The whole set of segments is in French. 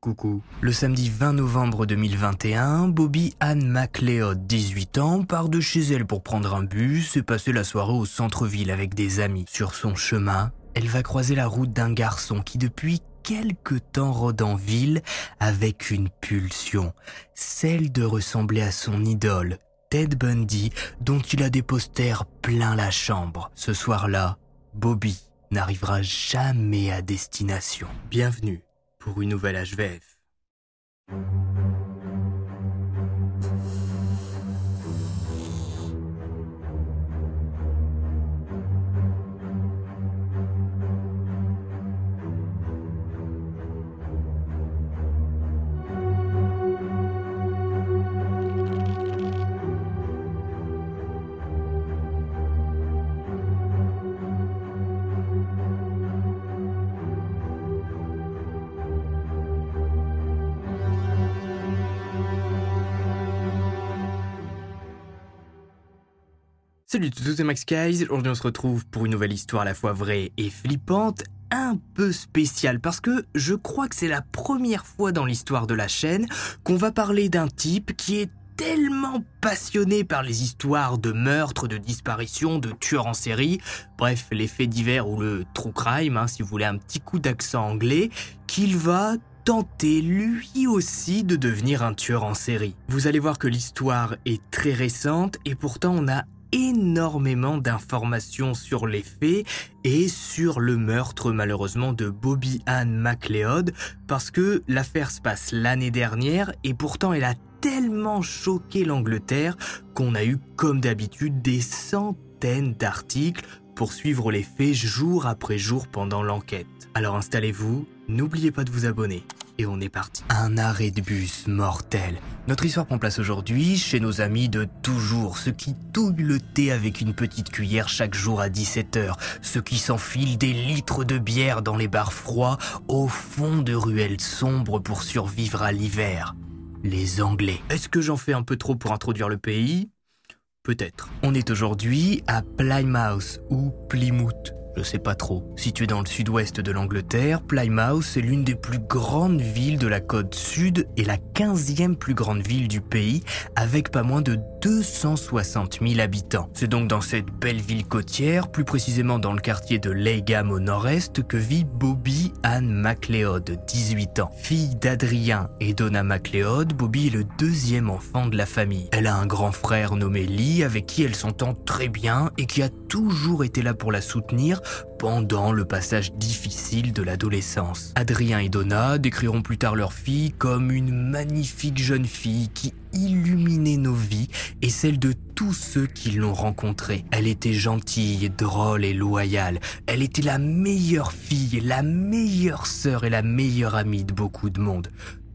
Coucou. Le samedi 20 novembre 2021, Bobby Anne MacLeod, 18 ans, part de chez elle pour prendre un bus et passer la soirée au centre-ville avec des amis. Sur son chemin, elle va croiser la route d'un garçon qui depuis quelque temps rôde en ville avec une pulsion, celle de ressembler à son idole, Ted Bundy, dont il a des posters plein la chambre. Ce soir-là, Bobby n'arrivera jamais à destination. Bienvenue pour une nouvelle HVF. Salut tout c'est Max Guys. Aujourd'hui, on se retrouve pour une nouvelle histoire à la fois vraie et flippante, un peu spéciale parce que je crois que c'est la première fois dans l'histoire de la chaîne qu'on va parler d'un type qui est tellement passionné par les histoires de meurtres, de disparitions, de tueurs en série, bref, les faits divers ou le true crime, hein, si vous voulez un petit coup d'accent anglais, qu'il va tenter lui aussi de devenir un tueur en série. Vous allez voir que l'histoire est très récente et pourtant on a énormément d'informations sur les faits et sur le meurtre malheureusement de Bobby Ann MacLeod parce que l'affaire se passe l'année dernière et pourtant elle a tellement choqué l'Angleterre qu'on a eu comme d'habitude des centaines d'articles pour suivre les faits jour après jour pendant l'enquête. Alors installez-vous, n'oubliez pas de vous abonner et on est parti. Un arrêt de bus mortel. Notre histoire prend place aujourd'hui chez nos amis de toujours, ceux qui touillent le thé avec une petite cuillère chaque jour à 17h, ceux qui s'enfilent des litres de bière dans les bars froids au fond de ruelles sombres pour survivre à l'hiver. Les Anglais. Est-ce que j'en fais un peu trop pour introduire le pays? Peut-être. On est aujourd'hui à Plymouth ou Plymouth je sais pas trop. Situé dans le sud-ouest de l'Angleterre, Plymouth est l'une des plus grandes villes de la côte sud et la 15e plus grande ville du pays, avec pas moins de 260 000 habitants. C'est donc dans cette belle ville côtière, plus précisément dans le quartier de Legham au nord-est, que vit Bobby Anne MacLeod, 18 ans. Fille d'Adrien et Donna MacLeod, Bobby est le deuxième enfant de la famille. Elle a un grand frère nommé Lee, avec qui elle s'entend très bien et qui a toujours été là pour la soutenir pendant le passage difficile de l'adolescence. Adrien et Donna décriront plus tard leur fille comme une magnifique jeune fille qui illuminait nos vies et celle de tous ceux qui l'ont rencontrée. Elle était gentille, drôle et loyale. Elle était la meilleure fille, la meilleure sœur et la meilleure amie de beaucoup de monde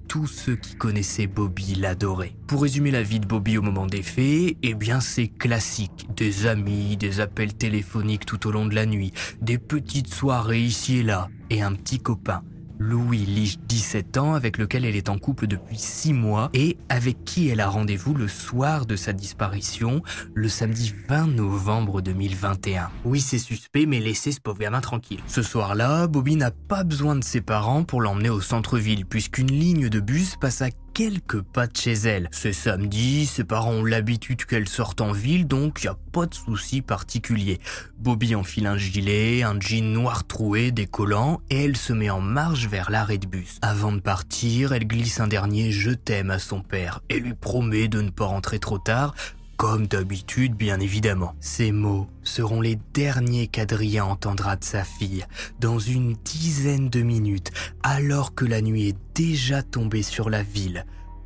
tous ceux qui connaissaient Bobby l'adoraient. Pour résumer la vie de Bobby au moment des faits, eh bien c'est classique. Des amis, des appels téléphoniques tout au long de la nuit, des petites soirées ici et là, et un petit copain. Louis Lich, 17 ans, avec lequel elle est en couple depuis 6 mois et avec qui elle a rendez-vous le soir de sa disparition, le samedi 20 novembre 2021. Oui, c'est suspect, mais laissez ce pauvre gamin tranquille. Ce soir-là, Bobby n'a pas besoin de ses parents pour l'emmener au centre-ville, puisqu'une ligne de bus passe à quelques pas de chez elle. C'est samedi, ses parents ont l'habitude qu'elle sorte en ville, donc y a pas de souci particulier. Bobby enfile un gilet, un jean noir troué, des collants, et elle se met en marche vers l'arrêt de bus. Avant de partir, elle glisse un dernier je t'aime à son père et lui promet de ne pas rentrer trop tard comme d'habitude, bien évidemment. Ces mots seront les derniers qu'Adrien entendra de sa fille dans une dizaine de minutes, alors que la nuit est déjà tombée sur la ville.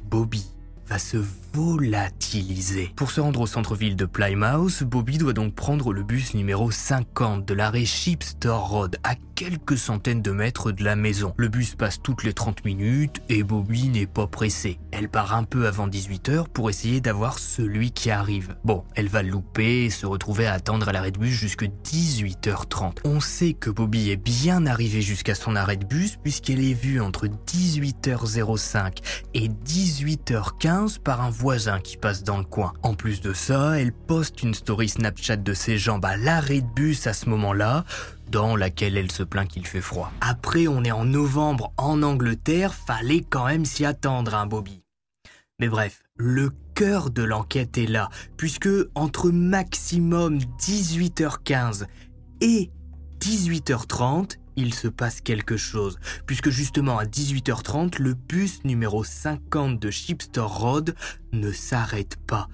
Bobby va se volatilisé. Pour se rendre au centre-ville de Plymouth, Bobby doit donc prendre le bus numéro 50 de l'arrêt Ship Store Road à quelques centaines de mètres de la maison. Le bus passe toutes les 30 minutes et Bobby n'est pas pressée. Elle part un peu avant 18h pour essayer d'avoir celui qui arrive. Bon, elle va louper et se retrouver à attendre à l'arrêt de bus jusque 18h30. On sait que Bobby est bien arrivée jusqu'à son arrêt de bus puisqu'elle est vue entre 18h05 et 18h15 par un voisin qui passe dans le coin. En plus de ça, elle poste une story Snapchat de ses jambes à l'arrêt de bus à ce moment-là, dans laquelle elle se plaint qu'il fait froid. Après, on est en novembre en Angleterre, fallait quand même s'y attendre, hein, Bobby. Mais bref, le cœur de l'enquête est là, puisque entre maximum 18h15 et 18h30, il se passe quelque chose, puisque justement à 18h30, le bus numéro 50 de Shipstore Road ne s'arrête pas.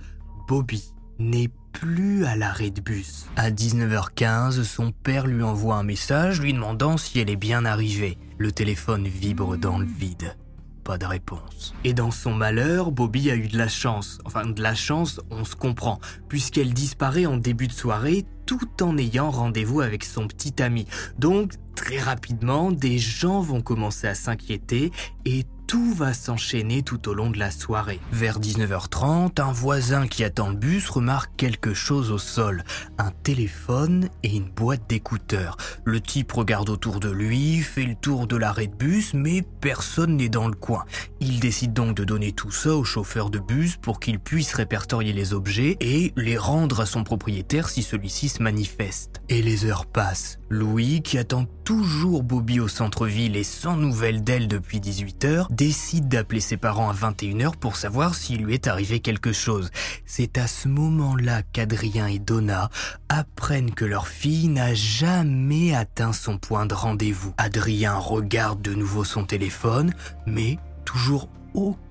Bobby n'est plus à l'arrêt de bus. À 19h15, son père lui envoie un message lui demandant si elle est bien arrivée. Le téléphone vibre dans le vide. De réponse. Et dans son malheur, Bobby a eu de la chance. Enfin, de la chance, on se comprend, puisqu'elle disparaît en début de soirée tout en ayant rendez-vous avec son petit ami. Donc, très rapidement, des gens vont commencer à s'inquiéter et tout va s'enchaîner tout au long de la soirée. Vers 19h30, un voisin qui attend le bus remarque quelque chose au sol. Un téléphone et une boîte d'écouteurs. Le type regarde autour de lui, fait le tour de l'arrêt de bus, mais personne n'est dans le coin. Il décide donc de donner tout ça au chauffeur de bus pour qu'il puisse répertorier les objets et les rendre à son propriétaire si celui-ci se manifeste. Et les heures passent. Louis, qui attend toujours Bobby au centre-ville et sans nouvelles d'elle depuis 18h, décide d'appeler ses parents à 21h pour savoir s'il lui est arrivé quelque chose. C'est à ce moment-là qu'Adrien et Donna apprennent que leur fille n'a jamais atteint son point de rendez-vous. Adrien regarde de nouveau son téléphone, mais toujours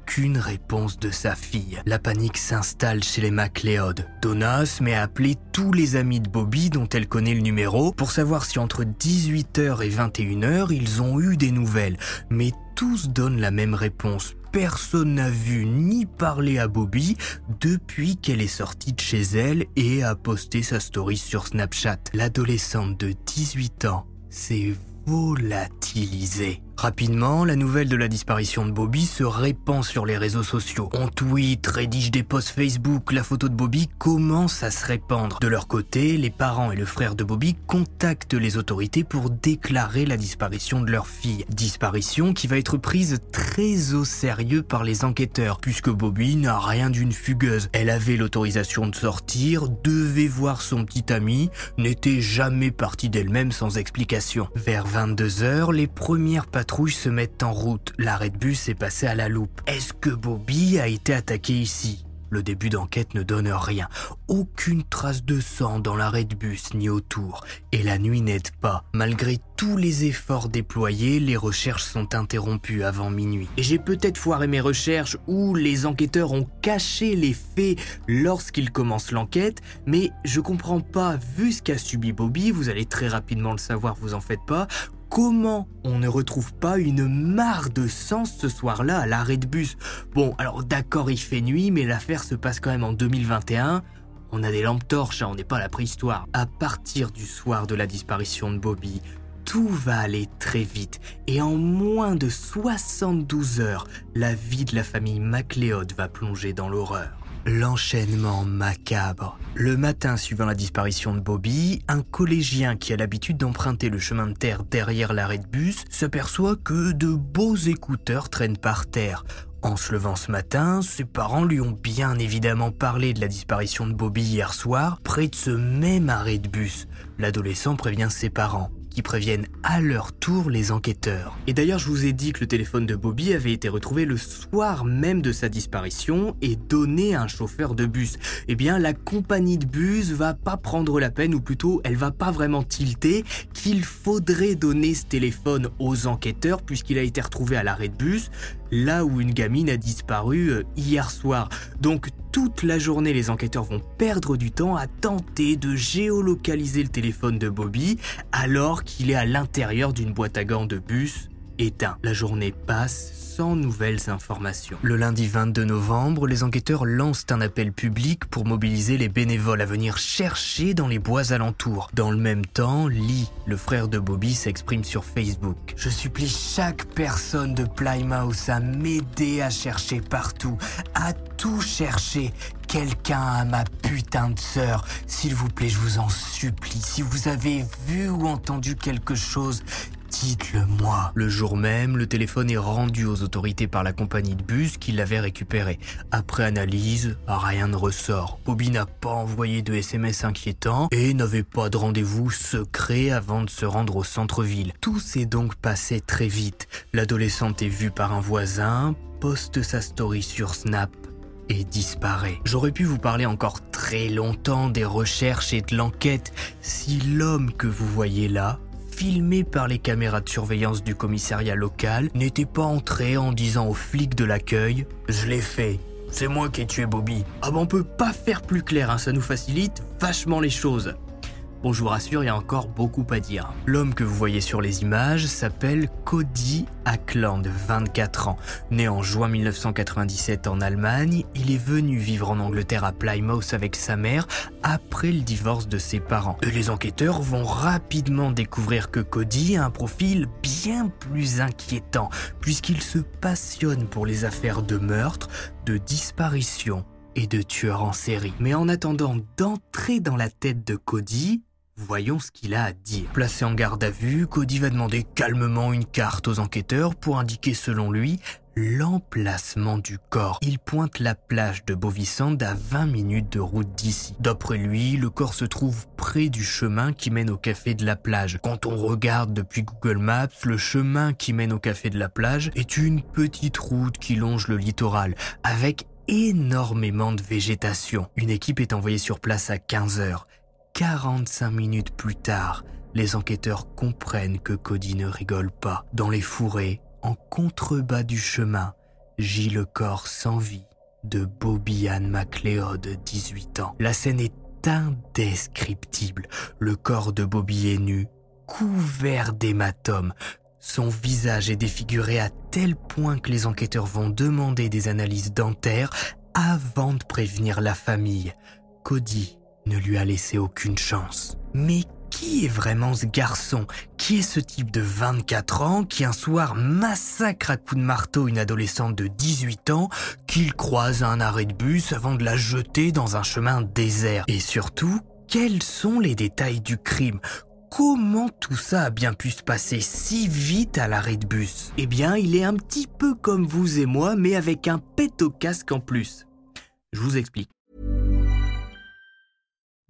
aucune réponse de sa fille. La panique s'installe chez les MacLeod. Donna se met à appeler tous les amis de Bobby dont elle connaît le numéro pour savoir si entre 18h et 21h ils ont eu des nouvelles. Mais tous donnent la même réponse. Personne n'a vu ni parlé à Bobby depuis qu'elle est sortie de chez elle et a posté sa story sur Snapchat. L'adolescente de 18 ans s'est volatilisée. Rapidement, la nouvelle de la disparition de Bobby se répand sur les réseaux sociaux. On tweet, rédige des posts Facebook, la photo de Bobby commence à se répandre. De leur côté, les parents et le frère de Bobby contactent les autorités pour déclarer la disparition de leur fille. Disparition qui va être prise très au sérieux par les enquêteurs, puisque Bobby n'a rien d'une fugueuse. Elle avait l'autorisation de sortir, devait voir son petit ami, n'était jamais partie d'elle-même sans explication. Vers 22h, les premières patrouilles se mettent en route. L'arrêt de bus est passé à la loupe. Est-ce que Bobby a été attaqué ici? Le début d'enquête ne donne rien. Aucune trace de sang dans l'arrêt de bus ni autour. Et la nuit n'aide pas. Malgré tous les efforts déployés, les recherches sont interrompues avant minuit. Et j'ai peut-être foiré mes recherches ou les enquêteurs ont caché les faits lorsqu'ils commencent l'enquête, mais je comprends pas, vu ce qu'a subi Bobby, vous allez très rapidement le savoir, vous en faites pas, comment on ne retrouve pas une mare de sang ce soir-là à l'arrêt de bus? Bon, alors d'accord, il fait nuit, mais l'affaire se passe quand même en 2021. On a des lampes torches, hein, on n'est pas la préhistoire. À partir du soir de la disparition de Bobby, tout va aller très vite et en moins de 72 heures, la vie de la famille MacLeod va plonger dans l'horreur. L'enchaînement macabre. Le matin suivant la disparition de Bobby, un collégien qui a l'habitude d'emprunter le chemin de terre derrière l'arrêt de bus s'aperçoit que de beaux écouteurs traînent par terre. En se levant ce matin, ses parents lui ont bien évidemment parlé de la disparition de Bobby hier soir près de ce même arrêt de bus. L'adolescent prévient ses parents qui préviennent à leur tour les enquêteurs. Et d'ailleurs, je vous ai dit que le téléphone de Bobby avait été retrouvé le soir même de sa disparition et donné à un chauffeur de bus. Eh bien, la compagnie de bus va pas prendre la peine, ou plutôt, elle va pas vraiment tilter qu'il faudrait donner ce téléphone aux enquêteurs puisqu'il a été retrouvé à l'arrêt de bus, là où une gamine a disparu euh, hier soir. Donc, toute la journée, les enquêteurs vont perdre du temps à tenter de géolocaliser le téléphone de Bobby alors qu'il est à l'intérieur d'une boîte à gants de bus La journée passe sans nouvelles informations. Le lundi 22 novembre, les enquêteurs lancent un appel public pour mobiliser les bénévoles à venir chercher dans les bois alentours. Dans le même temps, Lee, le frère de Bobby, s'exprime sur Facebook. Je supplie chaque personne de Plymouth à m'aider à chercher partout, à tout chercher. Quelqu'un a ma putain de sœur. S'il vous plaît, je vous en supplie. Si vous avez vu ou entendu quelque chose, dites-le moi. Le jour même, le téléphone est rendu aux autorités par la compagnie de bus qui l'avait récupéré. Après analyse, rien ne ressort. Bobby n'a pas envoyé de SMS inquiétant et n'avait pas de rendez-vous secret avant de se rendre au centre-ville. Tout s'est donc passé très vite. L'adolescente est vue par un voisin, poste sa story sur Snap et disparaît. J'aurais pu vous parler encore très longtemps des recherches et de l'enquête si l'homme que vous voyez là, filmé par les caméras de surveillance du commissariat local, n'était pas entré en disant aux flics de l'accueil ⁇ Je l'ai fait, c'est moi qui ai tué Bobby. Ah ben on peut pas faire plus clair, hein, ça nous facilite vachement les choses. Bon, je vous rassure, il y a encore beaucoup à dire. L'homme que vous voyez sur les images s'appelle Cody Ackland, 24 ans. Né en juin 1997 en Allemagne, il est venu vivre en Angleterre à Plymouth avec sa mère après le divorce de ses parents. Et les enquêteurs vont rapidement découvrir que Cody a un profil bien plus inquiétant, puisqu'il se passionne pour les affaires de meurtre, de disparition et de tueurs en série. Mais en attendant d'entrer dans la tête de Cody, Voyons ce qu'il a à dire. Placé en garde à vue, Cody va demander calmement une carte aux enquêteurs pour indiquer selon lui l'emplacement du corps. Il pointe la plage de Bovisand à 20 minutes de route d'ici. D'après lui, le corps se trouve près du chemin qui mène au café de la plage. Quand on regarde depuis Google Maps, le chemin qui mène au café de la plage est une petite route qui longe le littoral, avec énormément de végétation. Une équipe est envoyée sur place à 15 heures. 45 minutes plus tard, les enquêteurs comprennent que Cody ne rigole pas. Dans les fourrés, en contrebas du chemin, gît le corps sans vie de Bobby Ann McLeod, 18 ans. La scène est indescriptible. Le corps de Bobby est nu, couvert d'hématomes. Son visage est défiguré à tel point que les enquêteurs vont demander des analyses dentaires avant de prévenir la famille. Cody ne lui a laissé aucune chance. Mais qui est vraiment ce garçon? Qui est ce type de 24 ans qui un soir massacre à coups de marteau une adolescente de 18 ans qu'il croise à un arrêt de bus avant de la jeter dans un chemin désert? Et surtout, quels sont les détails du crime? Comment tout ça a bien pu se passer si vite à l'arrêt de bus? Eh bien, il est un petit peu comme vous et moi, mais avec un pet au casque en plus. Je vous explique.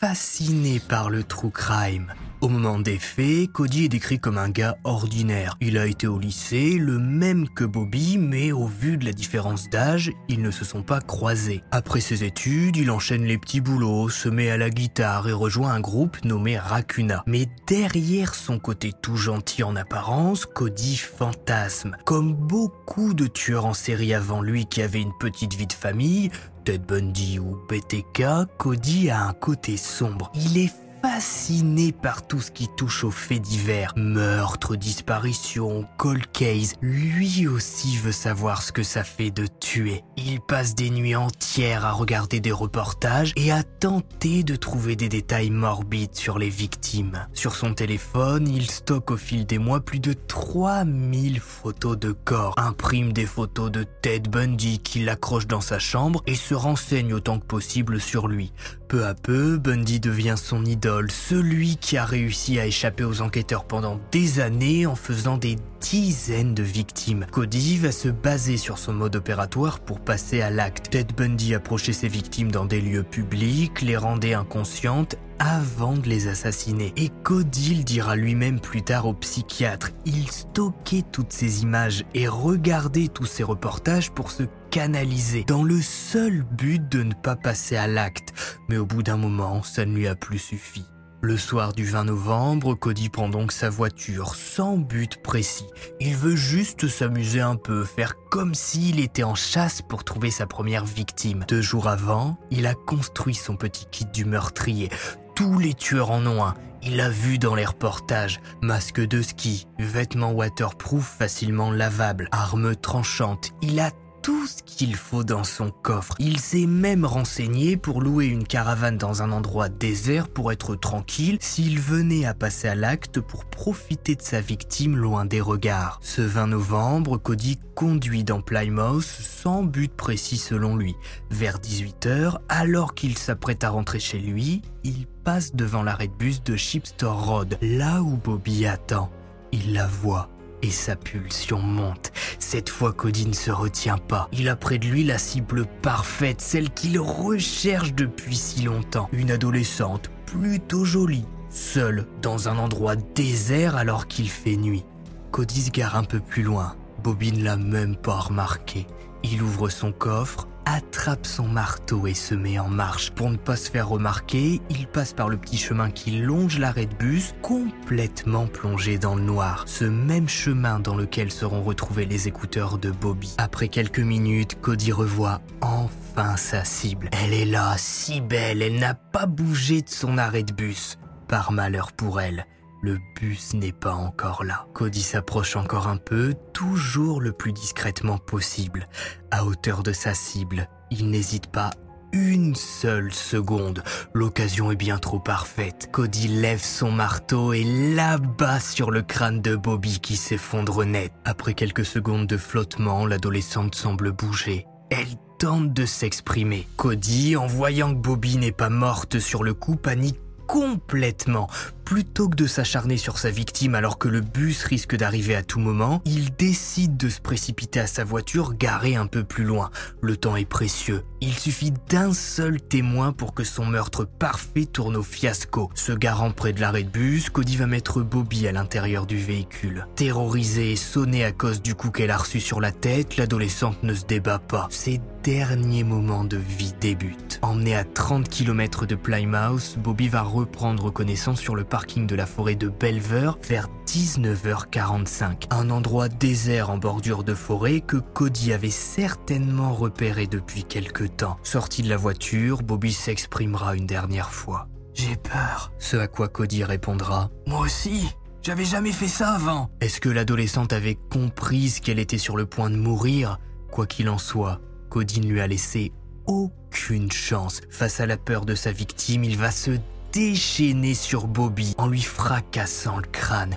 Fasciné par le true crime. Au moment des faits, Cody est décrit comme un gars ordinaire. Il a été au lycée, le même que Bobby, mais au vu de la différence d'âge, ils ne se sont pas croisés. Après ses études, il enchaîne les petits boulots, se met à la guitare et rejoint un groupe nommé Racuna. Mais derrière son côté tout gentil en apparence, Cody fantasme. Comme beaucoup de tueurs en série avant lui qui avaient une petite vie de famille, Ted Bundy ou BTK, Cody a un côté sombre. Il est fasciné par tout ce qui touche aux faits divers. Meurtre, disparition, cold case. Lui aussi veut savoir ce que ça fait de tuer. Il passe des nuits entières à regarder des reportages et à tenter de trouver des détails morbides sur les victimes. Sur son téléphone, il stocke au fil des mois plus de 3000 photos de corps, imprime des photos de Ted Bundy qu'il accroche dans sa chambre et se renseigne autant que possible sur lui Peu à peu, Bundy devient son idole, celui qui a réussi à échapper aux enquêteurs pendant des années en faisant des dizaines de victimes. Cody va se baser sur son mode opératoire pour passer à l'acte. Ted Bundy approchait ses victimes dans des lieux publics, les rendait inconscientes avant de les assassiner. Et Cody le dira lui-même plus tard au psychiatre. Il stockait toutes ces images et regardait tous ces reportages pour se canaliser, dans le seul but de ne pas passer à l'acte. Mais au bout d'un moment, ça ne lui a plus suffi. Le soir du 20 novembre, Cody prend donc sa voiture sans but précis. Il veut juste s'amuser un peu, faire comme s'il était en chasse pour trouver sa première victime. Deux jours avant, il a construit son petit kit du meurtrier. Tous les tueurs en ont un. Il l'a vu dans les reportages. Masque de ski, vêtements waterproof facilement lavables, armes tranchantes. Il a tout ce qu'il faut dans son coffre. Il s'est même renseigné pour louer une caravane dans un endroit désert pour être tranquille s'il venait à passer à l'acte pour profiter de sa victime loin des regards. Ce 20 novembre, Cody conduit dans Plymouth sans but précis selon lui. Vers 18h, alors qu'il s'apprête à rentrer chez lui, il passe devant l'arrêt de bus de Shipstore Road, là où Bobby attend. Il la voit et sa pulsion monte. Cette fois, Cody ne se retient pas. Il a près de lui la cible parfaite, celle qu'il recherche depuis si longtemps. Une adolescente, plutôt jolie, seule, dans un endroit désert alors qu'il fait nuit. Cody se gare un peu plus loin. Bobby ne l'a même pas remarqué. Il ouvre son coffre, attrape son marteau et se met en marche. Pour ne pas se faire remarquer, il passe par le petit chemin qui longe l'arrêt de bus, complètement plongé dans le noir. Ce même chemin dans lequel seront retrouvés les écouteurs de Bobby. Après quelques minutes, Cody revoit enfin sa cible. Elle est là, si belle, elle n'a pas bougé de son arrêt de bus. Par malheur pour elle. Le bus n'est pas encore là. Cody s'approche encore un peu, toujours le plus discrètement possible. À hauteur de sa cible, il n'hésite pas une seule seconde. L'occasion est bien trop parfaite. Cody lève son marteau et l'abat sur le crâne de Bobby qui s'effondre net. Après quelques secondes de flottement, l'adolescente semble bouger. Elle tente de s'exprimer. Cody, en voyant que Bobby n'est pas morte sur le coup, panique complètement. Plutôt que de s'acharner sur sa victime alors que le bus risque d'arriver à tout moment, il décide de se précipiter à sa voiture garée un peu plus loin. Le temps est précieux. Il suffit d'un seul témoin pour que son meurtre parfait tourne au fiasco. Se garant près de l'arrêt de bus, Cody va mettre Bobby à l'intérieur du véhicule. Terrorisée et sonnée à cause du coup qu'elle a reçu sur la tête, l'adolescente ne se débat pas. Ses derniers moments de vie débutent. Emmené à 30 km de Plymouth, Bobby va reprendre connaissance sur le parking de la forêt de Belver vers 19h45. Un endroit désert en bordure de forêt que Cody avait certainement repéré depuis quelque temps. Sorti de la voiture, Bobby s'exprimera une dernière fois. J'ai peur. Ce à quoi Cody répondra Moi aussi. J'avais jamais fait ça avant. Est-ce que l'adolescente avait compris qu'elle était sur le point de mourir? Quoi qu'il en soit, Cody ne lui a laissé aucune chance. Face à la peur de sa victime, il va se déchaîné sur Bobby en lui fracassant le crâne.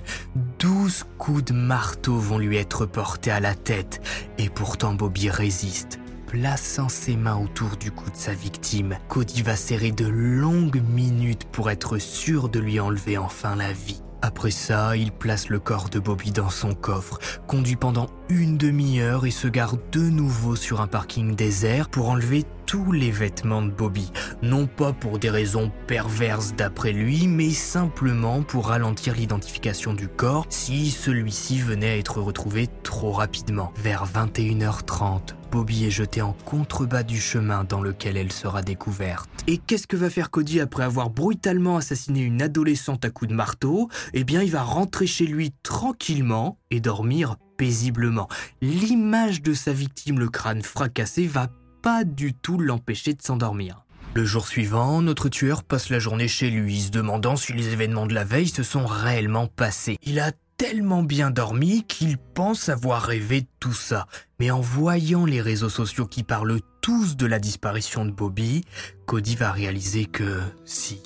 Douze coups de marteau vont lui être portés à la tête et pourtant Bobby résiste. Plaçant ses mains autour du cou de sa victime, Cody va serrer de longues minutes pour être sûr de lui enlever enfin la vie. Après ça, il place le corps de Bobby dans son coffre, conduit pendant une demi-heure et se gare de nouveau sur un parking désert pour enlever tous les vêtements de Bobby. Non pas pour des raisons perverses d'après lui, mais simplement pour ralentir l'identification du corps si celui-ci venait à être retrouvé trop rapidement. Vers 21h30, Bobby est jeté en contrebas du chemin dans lequel elle sera découverte. Et qu'est-ce que va faire Cody après avoir brutalement assassiné une adolescente à coups de marteau? Eh bien, il va rentrer chez lui tranquillement et dormir paisiblement. L'image de sa victime, le crâne fracassé, va pas du tout l'empêcher de s'endormir. Le jour suivant, notre tueur passe la journée chez lui, se demandant si les événements de la veille se sont réellement passés. Il a tellement bien dormi qu'il pense avoir rêvé tout ça. Mais en voyant les réseaux sociaux qui parlent tous de la disparition de Bobby, Cody va réaliser que si,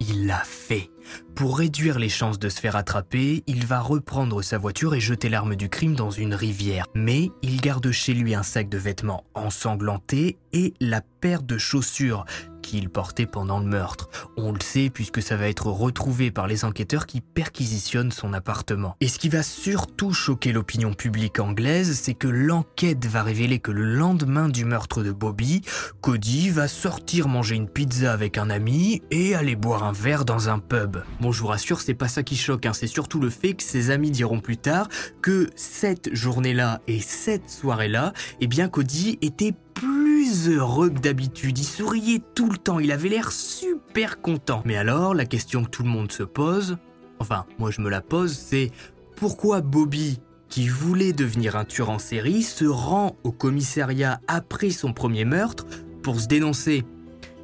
il l'a fait. Pour réduire les chances de se faire attraper, il va reprendre sa voiture et jeter l'arme du crime dans une rivière. Mais il garde chez lui un sac de vêtements ensanglantés et la paire de chaussures qu'il portait pendant le meurtre. On le sait puisque ça va être retrouvé par les enquêteurs qui perquisitionnent son appartement. Et ce qui va surtout choquer l'opinion publique anglaise, c'est que l'enquête va révéler que le lendemain du meurtre de Bobby, Cody va sortir manger une pizza avec un ami et aller boire un verre dans un pub. Bon, je vous rassure, c'est pas ça qui choque, hein. c'est surtout le fait que ses amis diront plus tard que cette journée-là et cette soirée-là, eh bien Cody était plus heureux que d'habitude, il souriait tout le temps, il avait l'air super content. Mais alors, la question que tout le monde se pose, enfin moi je me la pose, c'est pourquoi Bobby, qui voulait devenir un tueur en série, se rend au commissariat après son premier meurtre pour se dénoncer?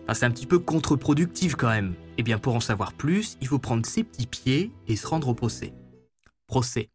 Enfin, C'est un petit peu contre-productif quand même. Eh bien pour en savoir plus, il faut prendre ses petits pieds et se rendre au procès. Procès.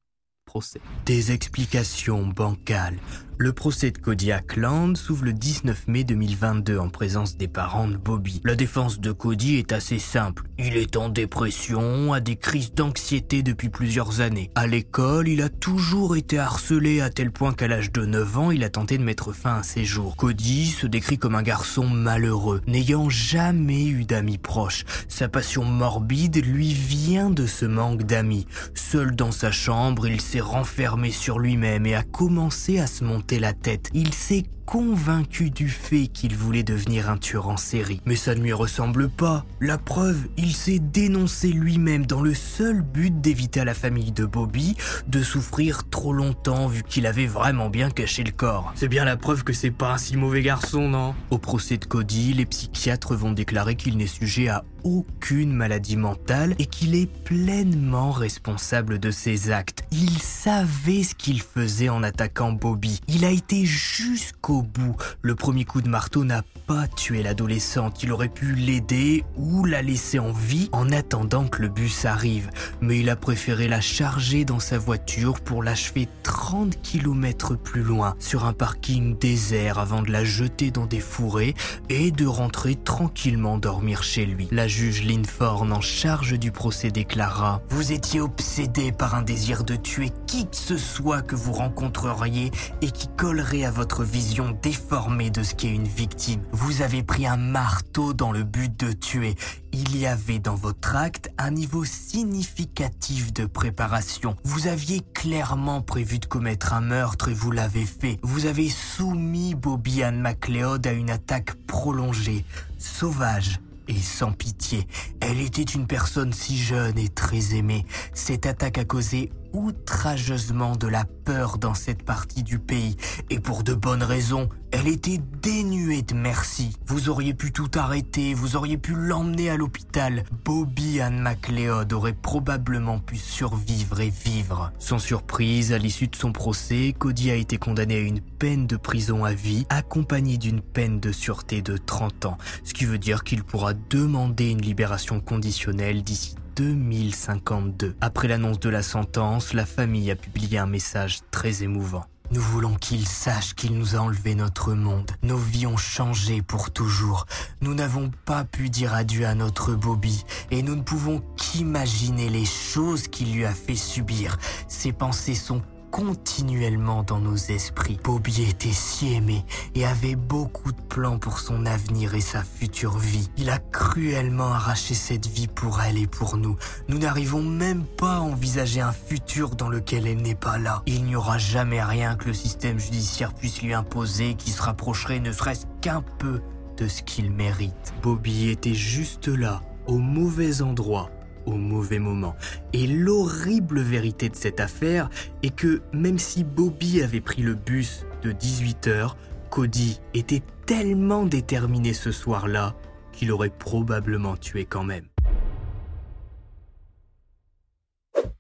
Procès. Des explications bancales. Le procès de Cody Ackland s'ouvre le 19 mai 2022 en présence des parents de Bobby. La défense de Cody est assez simple. Il est en dépression, a des crises d'anxiété depuis plusieurs années. À l'école, il a toujours été harcelé à tel point qu'à l'âge de 9 ans, il a tenté de mettre fin à ses jours. Cody se décrit comme un garçon malheureux, n'ayant jamais eu d'amis proches. Sa passion morbide lui vient de ce manque d'amis. Seul dans sa chambre, il s'est renfermé sur lui-même et a commencé à se monter la tête. Il s'est convaincu du fait qu'il voulait devenir un tueur en série. Mais ça ne lui ressemble pas. La preuve, il s'est dénoncé lui-même dans le seul but d'éviter à la famille de Bobby de souffrir trop longtemps vu qu'il avait vraiment bien caché le corps. C'est bien la preuve que c'est pas un si mauvais garçon, non? Au procès de Cody, les psychiatres vont déclarer qu'il n'est sujet à aucune maladie mentale et qu'il est pleinement responsable de ses actes. Il savait ce qu'il faisait en attaquant Bobby. Il a été jusqu'au bout. Le premier coup de marteau n'a pas tué l'adolescente. Il aurait pu l'aider ou la laisser en vie en attendant que le bus arrive. Mais il a préféré la charger dans sa voiture pour l'achever 30 km plus loin sur un parking désert avant de la jeter dans des fourrés et de rentrer tranquillement dormir chez lui. La juge Linford en charge du procès déclara Vous étiez obsédé par un désir de tuer qui que ce soit que vous rencontreriez et qui collerait à votre vision déformée de ce qu'est une victime. Vous avez pris un marteau dans le but de tuer. Il y avait dans votre acte un niveau significatif de préparation. Vous aviez clairement prévu de commettre un meurtre et vous l'avez fait. Vous avez soumis Bobby Ann MacLeod à une attaque prolongée, sauvage, et sans pitié. Elle était une personne si jeune et très aimée. Cette attaque a causé outrageusement de la peur dans cette partie du pays, et pour de bonnes raisons, elle était dénuée de merci. Vous auriez pu tout arrêter, vous auriez pu l'emmener à l'hôpital. Bobby Ann MacLeod aurait probablement pu survivre et vivre. Sans surprise, à l'issue de son procès, Cody a été condamné à une peine de prison à vie, accompagnée d'une peine de sûreté de 30 ans, ce qui veut dire qu'il pourra demander une libération conditionnelle d'ici 2052. Après l'annonce de la sentence, la famille a publié un message très émouvant. Nous voulons qu'il sache qu'il nous a enlevé notre monde. Nos vies ont changé pour toujours. Nous n'avons pas pu dire adieu à notre Bobby et nous ne pouvons qu'imaginer les choses qu'il lui a fait subir. Ses pensées sont continuellement dans nos esprits. Bobby était si aimé et avait beaucoup de plans pour son avenir et sa future vie. Il a cruellement arraché cette vie pour elle et pour nous. Nous n'arrivons même pas à envisager un futur dans lequel elle n'est pas là. Il n'y aura jamais rien que le système judiciaire puisse lui imposer qui se rapprocherait ne serait-ce qu'un peu de ce qu'il mérite. Bobby était juste là, au mauvais endroit, au mauvais moment. Et l'horrible vérité de cette affaire est que même si Bobby avait pris le bus de 18h, Cody était tellement déterminé ce soir-là qu'il aurait probablement tué quand même.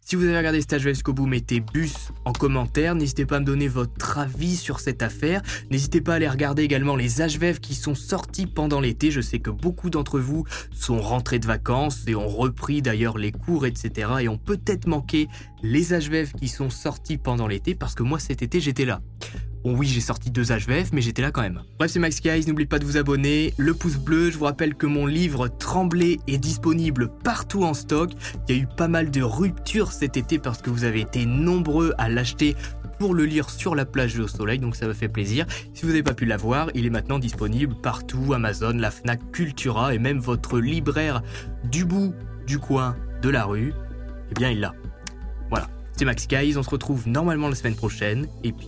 Si vous avez regardé Stage jusqu'au bout, mettez bus en commentaire. N'hésitez pas à me donner votre avis sur cette affaire. N'hésitez pas à aller regarder également les HVF qui sont sortis pendant l'été. Je sais que beaucoup d'entre vous sont rentrés de vacances et ont repris d'ailleurs les cours, etc. et ont peut-être manqué les HVF qui sont sortis pendant l'été parce que moi cet été j'étais là. Oui, j'ai sorti deux HVF, mais j'étais là quand même. Bref, c'est Max Guys, n'oubliez pas de vous abonner, le pouce bleu, je vous rappelle que mon livre Trembler est disponible partout en stock. Il y a eu pas mal de ruptures cet été parce que vous avez été nombreux à l'acheter pour le lire sur la plage au soleil, donc ça me fait plaisir. Si vous n'avez pas pu l'avoir, il est maintenant disponible partout, Amazon, la FNAC, Cultura et même votre libraire du bout du coin de la rue, eh bien il l'a. Voilà, c'est Max Guys, on se retrouve normalement la semaine prochaine, et puis